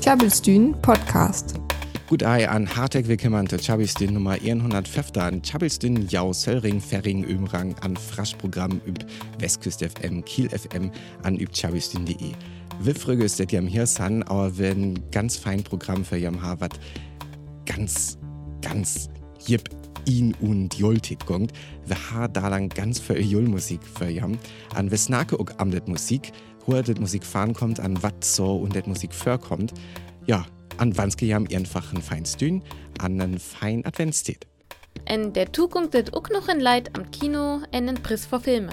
Tjabelstün Podcast. Gut ei an harteg willkommen zu Chabelstün Nummer 105 an Chabelstün Jau Söllring Ferring Ömrang an Fraschprogramm üb Westküst FM Kiel FM an üb chabelstün.de. Wifrüge ist das jam hier san, aber wenn ganz fein Programm für jam Harvard ganz ganz jip ihn und Joltit gongt, wir ha da lang ganz für Jolmusik für jam an Wesnake ook am det Musik, wo det Musik fahren kommt, an wat so und det Musik vorkommt. Ja, an wanske jam einfach ein feins Dün, an einen fein Adventstät. En der Zukunft wird auch noch ein Leid am Kino einen Preis für Filme.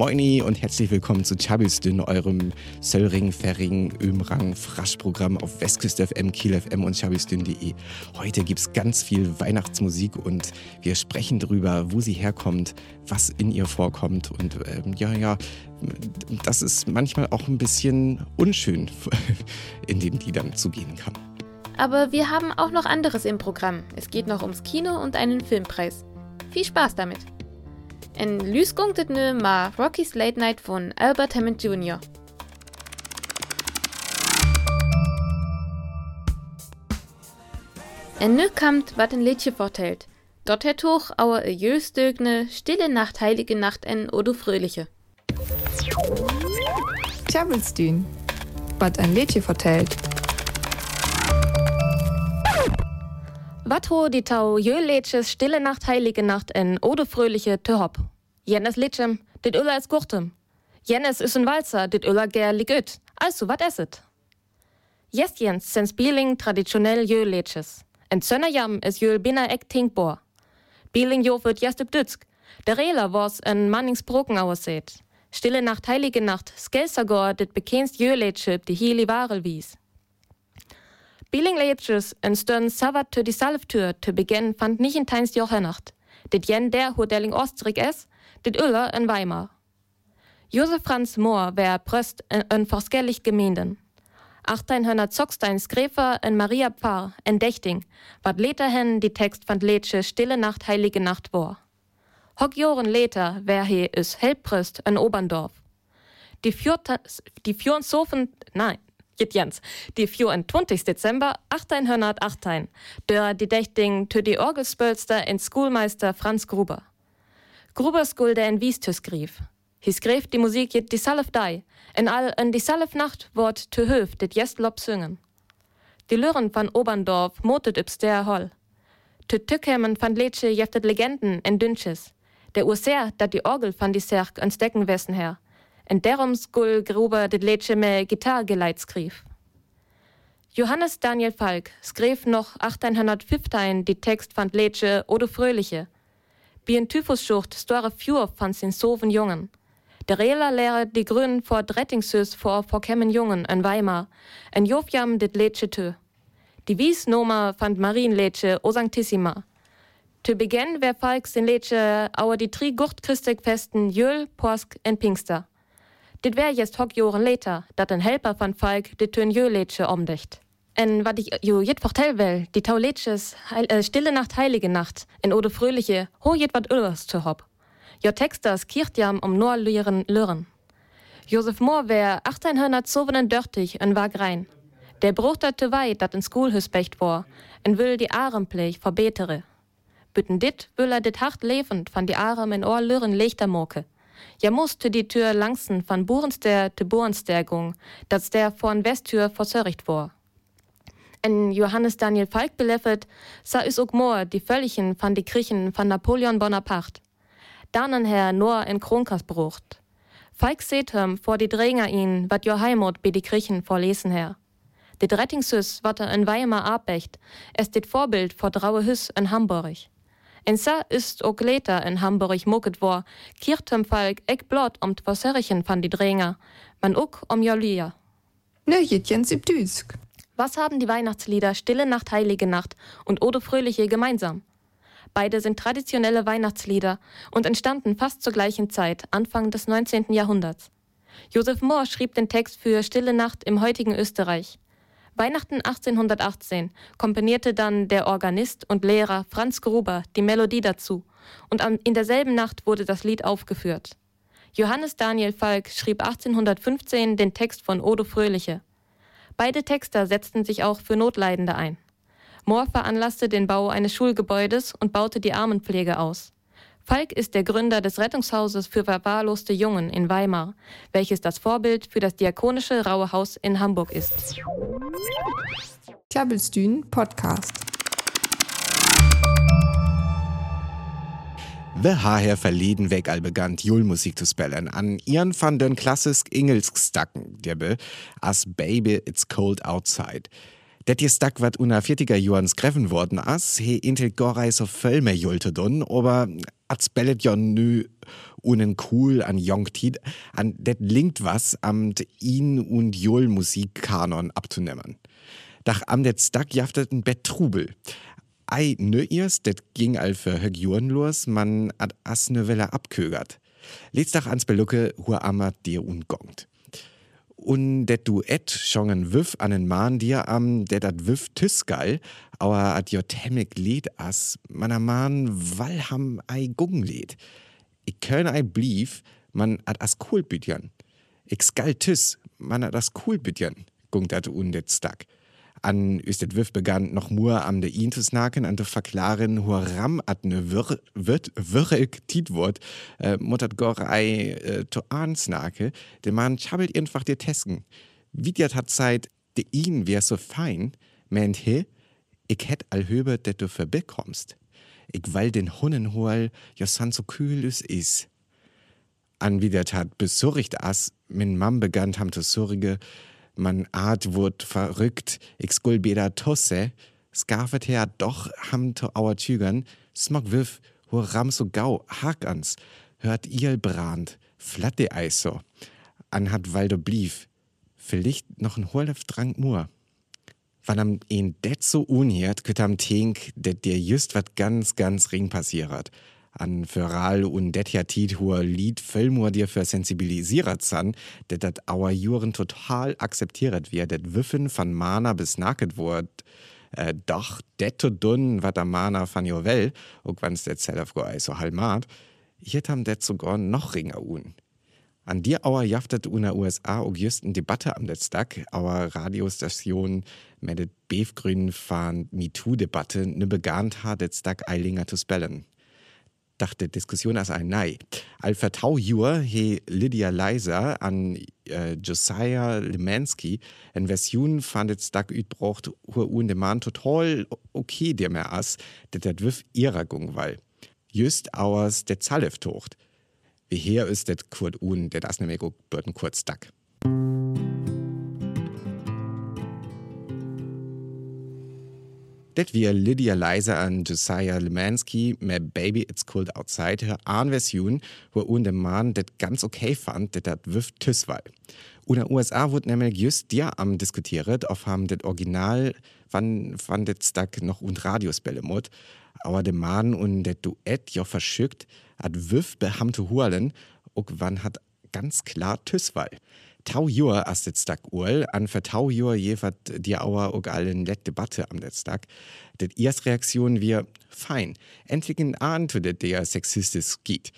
Moini und herzlich willkommen zu Chabisdün, eurem Söllring, Ferring, Ömrang, Fraschprogramm auf Westküste FM, Kiel FM und chabisdün.de. Heute gibt es ganz viel Weihnachtsmusik und wir sprechen darüber, wo sie herkommt, was in ihr vorkommt und ähm, ja, ja, dass es manchmal auch ein bisschen unschön in den Liedern zugehen kann. Aber wir haben auch noch anderes im Programm. Es geht noch ums Kino und einen Filmpreis. Viel Spaß damit! En lysgungtet nu ma Rocky's Late Night von Albert Hammond Jr. En nu kamt wat een liedje vertelt. Dort het hoch auer e jöstögne, stille Nacht, heilige Nacht en odo fröhliche. Tjabelstün. Was ein Liedje vertellt. Wat ho die Tau jöleches stille Nacht, heilige Nacht en odo fröhliche Töhop. Jennes Liedjem, dit Öller is Gurtem. Jennes is een Walzer, dit Öller ger ligöt. Also, wat esset? Yes, Jens, sens Bieling traditionell jöleches. En Zönnerjam is jöl bina ek tinkbor. Bieling jo wird jest dütsk. Der Rehler was en Manningsbroken aussieht. Stille Nacht, heilige Nacht, Skelsagor, dit bekennst jöleche, die hili warel wies. Bieling leetjes en stön savat tö die Salftür te beginn fand nicht in teins Jochenacht. Dit jen der Hodeling Ostrik es, dit Öller in Weimar. Josef Franz Mohr wär Pröst en forskellig Gemeinden. 1800 Zocksteins Gräfer en Maria Pfarr en Dächting, wat leterhen die Text fand Letsche Stille Nacht, Heilige Nacht war. Hock Joren leter wär he is Helpröst en Oberndorf. Die die Fjorn Sofen, nein, Jit Jens, die 24. Dezember 1818, der die Dächting tö die Orgelspölster en Schoolmeister Franz Gruber. Gruber skulde en Wiestüs grief. Hi skrev die Musik jit die Salf dei, en all en die Salf Nacht wort tö höf dit jest lob singen. Die Lürren van Oberndorf motet übs der Holl. Tö Tückhemmen van Letsche jeftet Legenden en Dünches. Der Urser, dat die Orgel van die Serk ans Decken wessen her en derom skul Gruber dit Letsche me Gitargeleit skrief. Johannes Daniel Falk skrev noch 1815 die Text fand Letsche oder Fröhliche. Wie en Typhusschucht store Fjur fand sin soven Jungen. Der Rela lehre die Grünen vor Drettingsüs vor vor Kemmen Jungen en Weimar, en Jofjam dit Letsche tö. Die Wiesnoma fand Marienletsche o Sanctissima. Zu Beginn wär Falk sin Letsche auer die tri Gurtchristig festen Jöl, Porsk en Pinkster. Dit wär jetzt hock Joren later, dat ein Helper van Falk dit tön Jöletsche omdicht. En wat ich jo jet vertell will, die Tauletsches äh, Stille Nacht, Heilige Nacht, en ode fröhliche, ho jet wat Öllers zu hob. Jo Texters kirchtjam um nur lüren lürren. Josef Mohr wär 1897 en war grein. Der brucht te weit, dat en Schoolhus becht war, en will die Aremplich verbetere. Bütten dit will er dit hart lebend van die Arem in Ohr lürren Lichtermoke. Ja musste die Tür langsen van Burenster te Burenstergung, dat der von Westtür versörigt war. En Johannes Daniel Falk beleffet, sa is ook moor die Völlichen van die Griechen van Napoleon Bonaparte. Dannen her nur in Kronkas brucht. Falk seht hem vor die Dränger ihn, wat jo Heimat bi die Griechen vorlesen her. Dit Rettingshüs wat er in Weimar abecht, es dit Vorbild vor Draue Hüs in Hamburg. En sa ist later in Hamburg moket war, kirtem Falk ek blot om t Verserchen van die Dränger, man ook um Jolia. Nöjetjen Düsk. Was haben die Weihnachtslieder Stille Nacht, Heilige Nacht und Ode Fröhliche gemeinsam? Beide sind traditionelle Weihnachtslieder und entstanden fast zur gleichen Zeit, Anfang des 19. Jahrhunderts. Josef Mohr schrieb den Text für Stille Nacht im heutigen Österreich. Weihnachten 1818 komponierte dann der Organist und Lehrer Franz Gruber die Melodie dazu und in derselben Nacht wurde das Lied aufgeführt. Johannes Daniel Falk schrieb 1815 den Text von Odo Fröhliche. Beide Texter setzten sich auch für Notleidende ein. Mohr veranlasste den Bau eines Schulgebäudes und baute die Armenpflege aus. Falk ist der Gründer des Rettungshauses für verwahrloste Jungen in Weimar, welches das Vorbild für das diakonische Raue Haus in Hamburg ist. Klabbelstühn Podcast. Wir haben verleden weg all begann Julmusik zu spellen. An ihren van den klassisk engelsk stacken, der be as Baby It's Cold Outside. Det je stak wat una 40er Johan skreven worden as, he intel gorei so voll mehr julte dun, aber at spellet ja nü unen cool an Jongtid, an det linkt was am ihn und Jul Musikkanon abzunehmen. Dach am det stak jaftet ein Bett Trubel. Ei nö irs, det ging all für hög Juren los, man ad as ne Welle abkögert. Letztach ans Belucke, hua amat dir ungongt und det Duett schongen wüff an den Mann dir am, der dat wüff tüskal, aber at jo temmig lied as, man am Mann walham ei guggen lied. Ich könn ei blief, man at as cool bütjan. Ich skal tüs, man at as cool bütjan, gungt dat undet stack an üstet Wiff begann noch mur am de Intus naken an de verklaren hur ram at ne wird wirrek Titwort äh, muttert gorei äh, to ansnake de man chabelt einfach dir tesken. Wie dir hat Zeit de ihn wär so fein? Meint he ich hätt all höber det du verbekommst. Ich weil den Hunnen hol jo san so kühl es is. An wie der tat besurricht as min Mam begann ham zu surrige man art wurt verrückt, ich skul beda tosse, skafet her doch ham to auer Tügern, smog wiff, hu ram so gau, hak ans, hört ihr brand, flatte eiso, an hat waldo blief, vielleicht noch ein Horlef drang mur. Wann am een det so unhiert, kütt am Tink, det dir just wat ganz, ganz ring passiert an Föral und det ja tit hoher Lied Fellmur dir für sensibilisiert san, det dat auer Juren total akzeptiert wird, det Wiffen von Mana bis nacket wurd. Äh, doch det to dun, wat der Mana von jo well, und wann's det zelf go so halmat, hier ham det sogar noch ringer un. An dir auer jaftet una USA og justen Debatte am Letztag, auer Radiostation mit det Beefgrün van MeToo-Debatte ne begant hat Letztag Eilinger zu spellen dachte Diskussion als ein Nei. Al vertau jur he Lydia Leiser an äh, Josiah Lemansky en Version fandet stak utbrocht hur un de man total okay dir mehr as, det dat wiff ihrer Gung weil. Just auers der Zalef tocht. Wie her ist det Kurt un, der das nämlich bürden kurz dack. Det wir Lydia Leiser an Josiah Lemansky mit Baby It's Cold Outside her an Version, wo un der Mann det ganz okay fand, det dat wirft tüss war. In den USA wurde nämlich just dir am diskutiert, auf haben det Original, wann wann det stack noch und Radiosbälle mod, aber der Mann und det Duett jo verschickt, hat wirf behamte Hualen, und wann hat ganz klar war. Tau Jur as Tag Uhl, an für Tau Jur jefert die Auer og allen let Debatte am Tag. Det erst Reaktion wir fein. Endlich in ahnte det der sexistisch geht.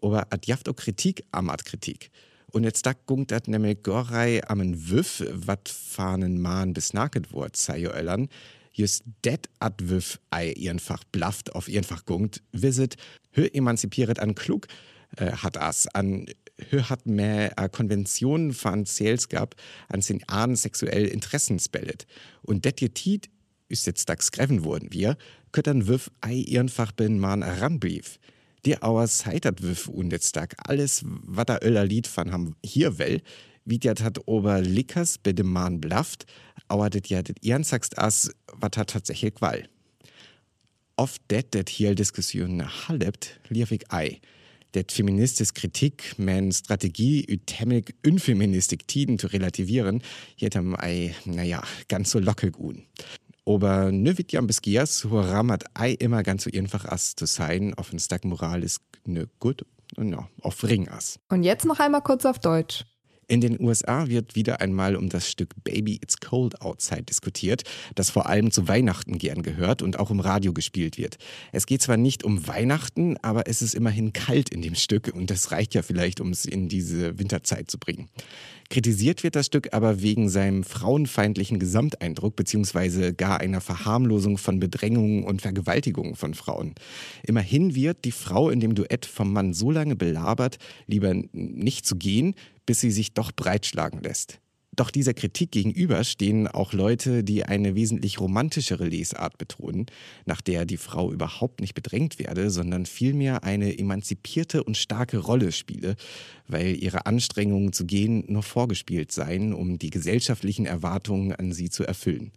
Aber at jaft auch Kritik am at Kritik. Und jetzt da gungt at nämlich Gorei am en Wüff, wat fahnen Mahn bis naket wort, sei jo Öllern. Just det at Wüff ei ihrnfach blafft auf ihrnfach gungt, visit, hö emanzipiert an klug, äh, hat as an hat mehr äh, Konventionen von Selskap an den Ahnen sexuell Interessen spellet. Und det Tit ist jetzt da skreven worden wir, köttern wirf ei ihrnfach bin man ranbrief. Die auer seitert wirf und jetzt da alles, wat da öller Lied von ham hier well, wie dat hat ober Lickers bei dem Mann blafft, aber det ja det ihren sagst as, wat hat tatsächlich Qual. Oft det det hier Diskussionen lief ich ei det feministisch Kritik men Strategie ütemmig unfeministik Tiden zu relativieren, jetam ei, naja, ganz so lockig un. Aber ne wird ja beskias, ramat ei immer ganz so einfach as zu sein, auf ein Stack Moral ist ne gut ja, auf Ring as. Und jetzt noch einmal kurz auf Deutsch. In den USA wird wieder einmal um das Stück Baby It's Cold Outside diskutiert, das vor allem zu Weihnachten gern gehört und auch im Radio gespielt wird. Es geht zwar nicht um Weihnachten, aber es ist immerhin kalt in dem Stück und das reicht ja vielleicht, um es in diese Winterzeit zu bringen. Kritisiert wird das Stück aber wegen seinem frauenfeindlichen Gesamteindruck beziehungsweise gar einer Verharmlosung von Bedrängungen und Vergewaltigungen von Frauen. Immerhin wird die Frau in dem Duett vom Mann so lange belabert, lieber nicht zu gehen, bis sie sich doch breitschlagen lässt. Doch dieser Kritik gegenüber stehen auch Leute, die eine wesentlich romantischere Lesart betonen, nach der die Frau überhaupt nicht bedrängt werde, sondern vielmehr eine emanzipierte und starke Rolle spiele, weil ihre Anstrengungen zu gehen nur vorgespielt seien, um die gesellschaftlichen Erwartungen an sie zu erfüllen.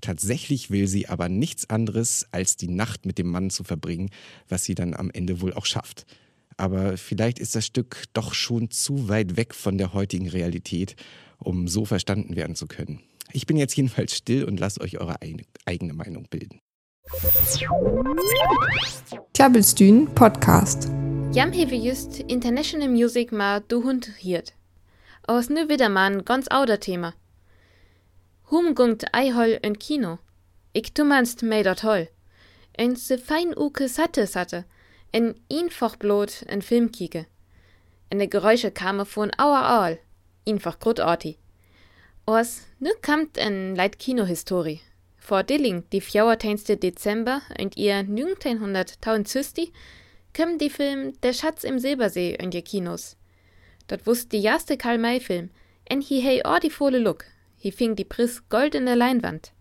Tatsächlich will sie aber nichts anderes, als die Nacht mit dem Mann zu verbringen, was sie dann am Ende wohl auch schafft. Aber vielleicht ist das Stück doch schon zu weit weg von der heutigen Realität um so verstanden werden zu können. Ich bin jetzt jedenfalls still und lasst euch eure eigene Meinung bilden. Klabbelstühn Podcast. Jam hewe just International Music ma du Hund hiert. Aus nu wieder ma ein ganz ouder Thema. Hum gungt Eihol in Kino. Ich tu manst mei dort hol. En se fein uke satte satte. En einfach blot en Film kieke. En de Geräusche kamen von auer all einfach großartig. Aus nu kommt en Leit Kinohistorie. Vor Dilling, die 14. Dezember und ihr 1960 kommt die Film Der Schatz im Silbersee in die Kinos. Dort wusste die erste Karl-May-Film, en hi hei die volle Look. Hi fing die Pris goldene Leinwand.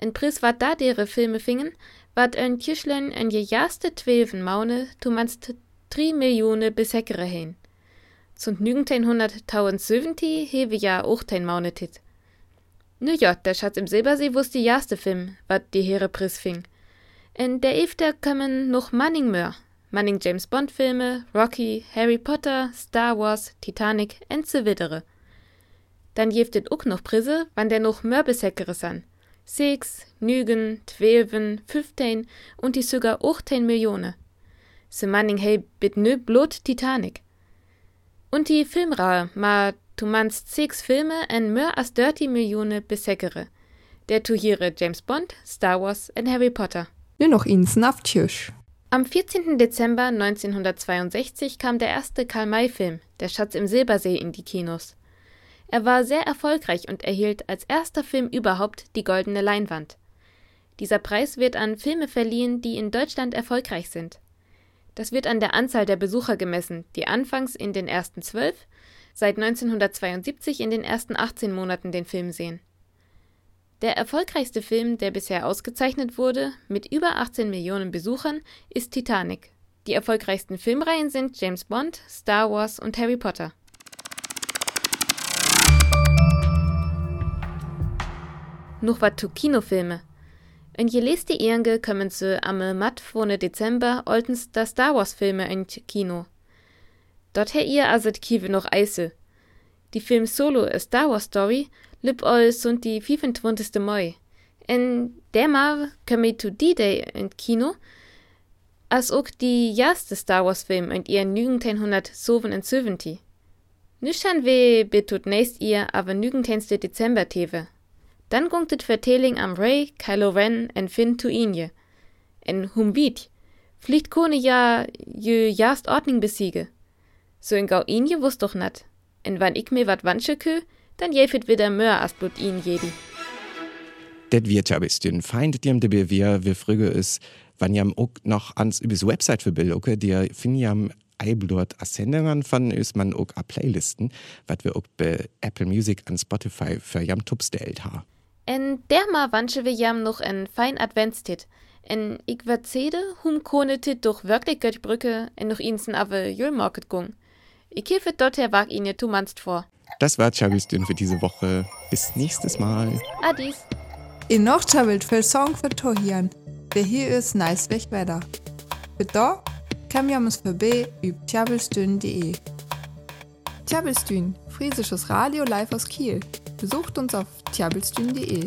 En Pris wat da dere Filme fingen, wat ein Kirschlen en je erste zwölfen Maune tu manst 3 Millionen besäckere hein. Zund 1970 hewe ja auch tein Maunetit. Nu ja, der Schatz im Silbersee wusste erste Film, wat die Heere Pris fing. In der Efter kommen noch Manning mehr. Manning James Bond Filme, Rocky, Harry Potter, Star Wars, Titanic und so weitere. Dann jeftet auch noch Prise, wann der noch mehr besäckere san. Sechs, nügen, twelven, fünfzehn und die sogar achtzehn Millionen. Se Manning hey bit nö blot Titanic. Und die Filmreihe ma tu manst sechs Filme en mehr als 30 Millionen besäckere. Der tu hiere James Bond, Star Wars und Harry Potter. Nur noch ins Naftjösch. Am 14. Dezember 1962 kam der erste Karl-May-Film, Der Schatz im Silbersee, in die Kinos. Er war sehr erfolgreich und erhielt als erster Film überhaupt die Goldene Leinwand. Dieser Preis wird an Filme verliehen, die in Deutschland erfolgreich sind. Das wird an der Anzahl der Besucher gemessen, die anfangs in den ersten zwölf, seit 1972 in den ersten 18 Monaten den Film sehen. Der erfolgreichste Film, der bisher ausgezeichnet wurde, mit über 18 Millionen Besuchern, ist Titanic. Die erfolgreichsten Filmreihen sind James Bond, Star Wars und Harry Potter. Noch wat zu Kinofilme. En je leste Enge kommen ze am mat vorne Dezember oltens da Star Wars Filme in Kino. Dort her ihr aset Kiwe noch eise. Die Film Solo a Star Wars Story lip ol sunt die 25. Mai. En der Mal komme to D-Day in Kino, als auch die erste Star Wars Film in ihr 1977. Nüchtern we betut nächst ihr aber 19. Dezember tewe. Dan gongt het vertelling am Ray, Kylo Ren en Finn to Inje. En Humbit, fliegt kone ja je jaast Ordning besiege. So in gau Inje wusst doch nat. En wann ik mir wat wansche kö, dann jefit wieder mehr as blut ihn jedi. Det wird ja bisschen feind dem de bewehr, wir früge is, wann jam auch noch ans übers Website für Billuke, die fin jam Eiblut a Sendungen von ist man auch a Playlisten, wat wir auch bei Apple Music an Spotify für jam Tups delt ha. En derma wansche wir jam noch en fein Adventstit. En ik wat zede, hum kone tit durch wirklich Göttbrücke en noch insen ave Jülmarket gung. Ich hilfe dort her wag ihn tu manst vor. Das war Chabistin für diese Woche. Bis nächstes Mal. Adis. In noch chabelt für Song für Tohian. Der hier ist nice weg weiter. Für da kam jamus vorbei üb tjabelstün.de. Tjabelstün, friesisches Radio live aus Kiel. Besucht uns auf tjabelstün.de.